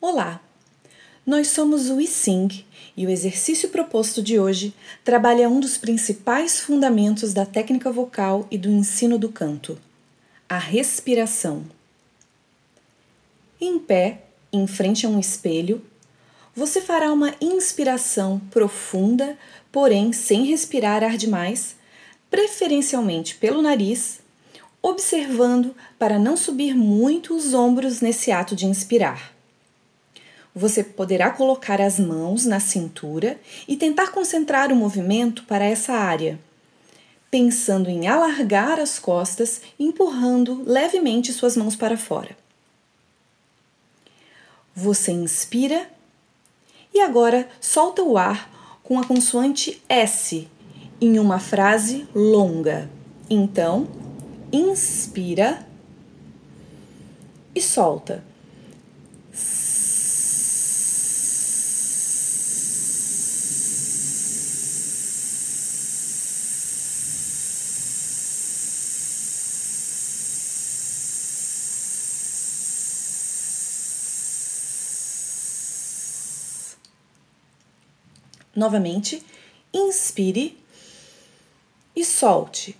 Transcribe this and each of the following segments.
Olá! Nós somos o ISING e o exercício proposto de hoje trabalha um dos principais fundamentos da técnica vocal e do ensino do canto, a respiração. Em pé, em frente a um espelho, você fará uma inspiração profunda, porém sem respirar ar demais, preferencialmente pelo nariz, observando para não subir muito os ombros nesse ato de inspirar. Você poderá colocar as mãos na cintura e tentar concentrar o movimento para essa área, pensando em alargar as costas, empurrando levemente suas mãos para fora. Você inspira e agora solta o ar com a consoante S em uma frase longa. Então, inspira e solta. Novamente, inspire e solte.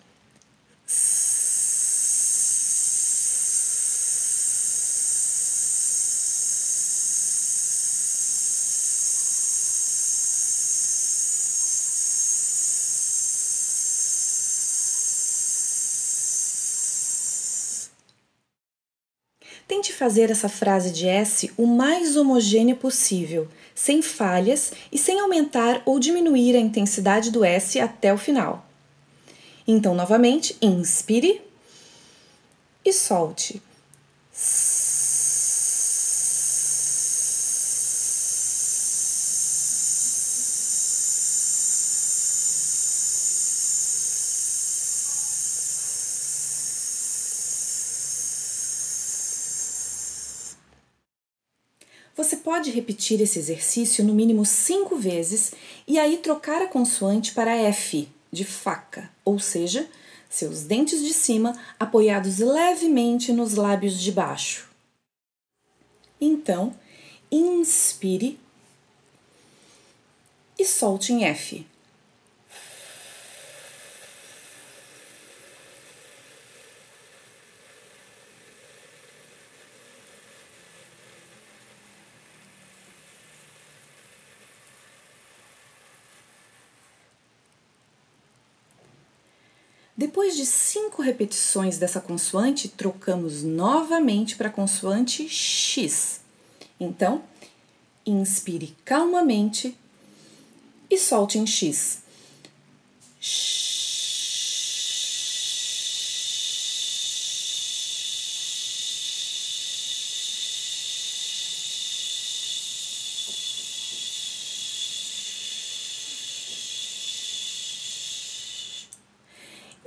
Tente fazer essa frase de S o mais homogânea possível, sem falhas e sem aumentar ou diminuir a intensidade do S até o final. Então, novamente, inspire e solte. Você pode repetir esse exercício no mínimo cinco vezes e aí trocar a consoante para F, de faca, ou seja, seus dentes de cima apoiados levemente nos lábios de baixo. Então, inspire e solte em F. Depois de cinco repetições dessa consoante, trocamos novamente para a consoante X. Então, inspire calmamente e solte em X.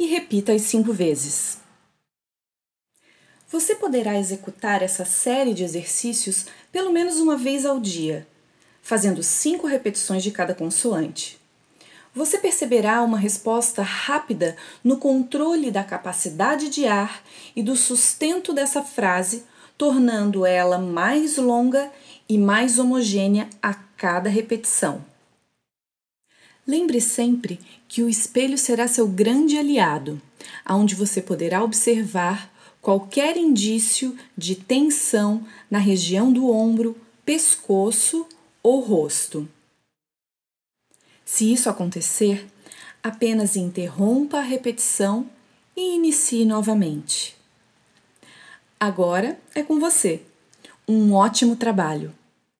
e repita as cinco vezes. Você poderá executar essa série de exercícios pelo menos uma vez ao dia, fazendo cinco repetições de cada consoante. Você perceberá uma resposta rápida no controle da capacidade de ar e do sustento dessa frase, tornando ela mais longa e mais homogênea a cada repetição. Lembre sempre que o espelho será seu grande aliado, aonde você poderá observar qualquer indício de tensão na região do ombro, pescoço ou rosto. Se isso acontecer, apenas interrompa a repetição e inicie novamente. Agora é com você. Um ótimo trabalho!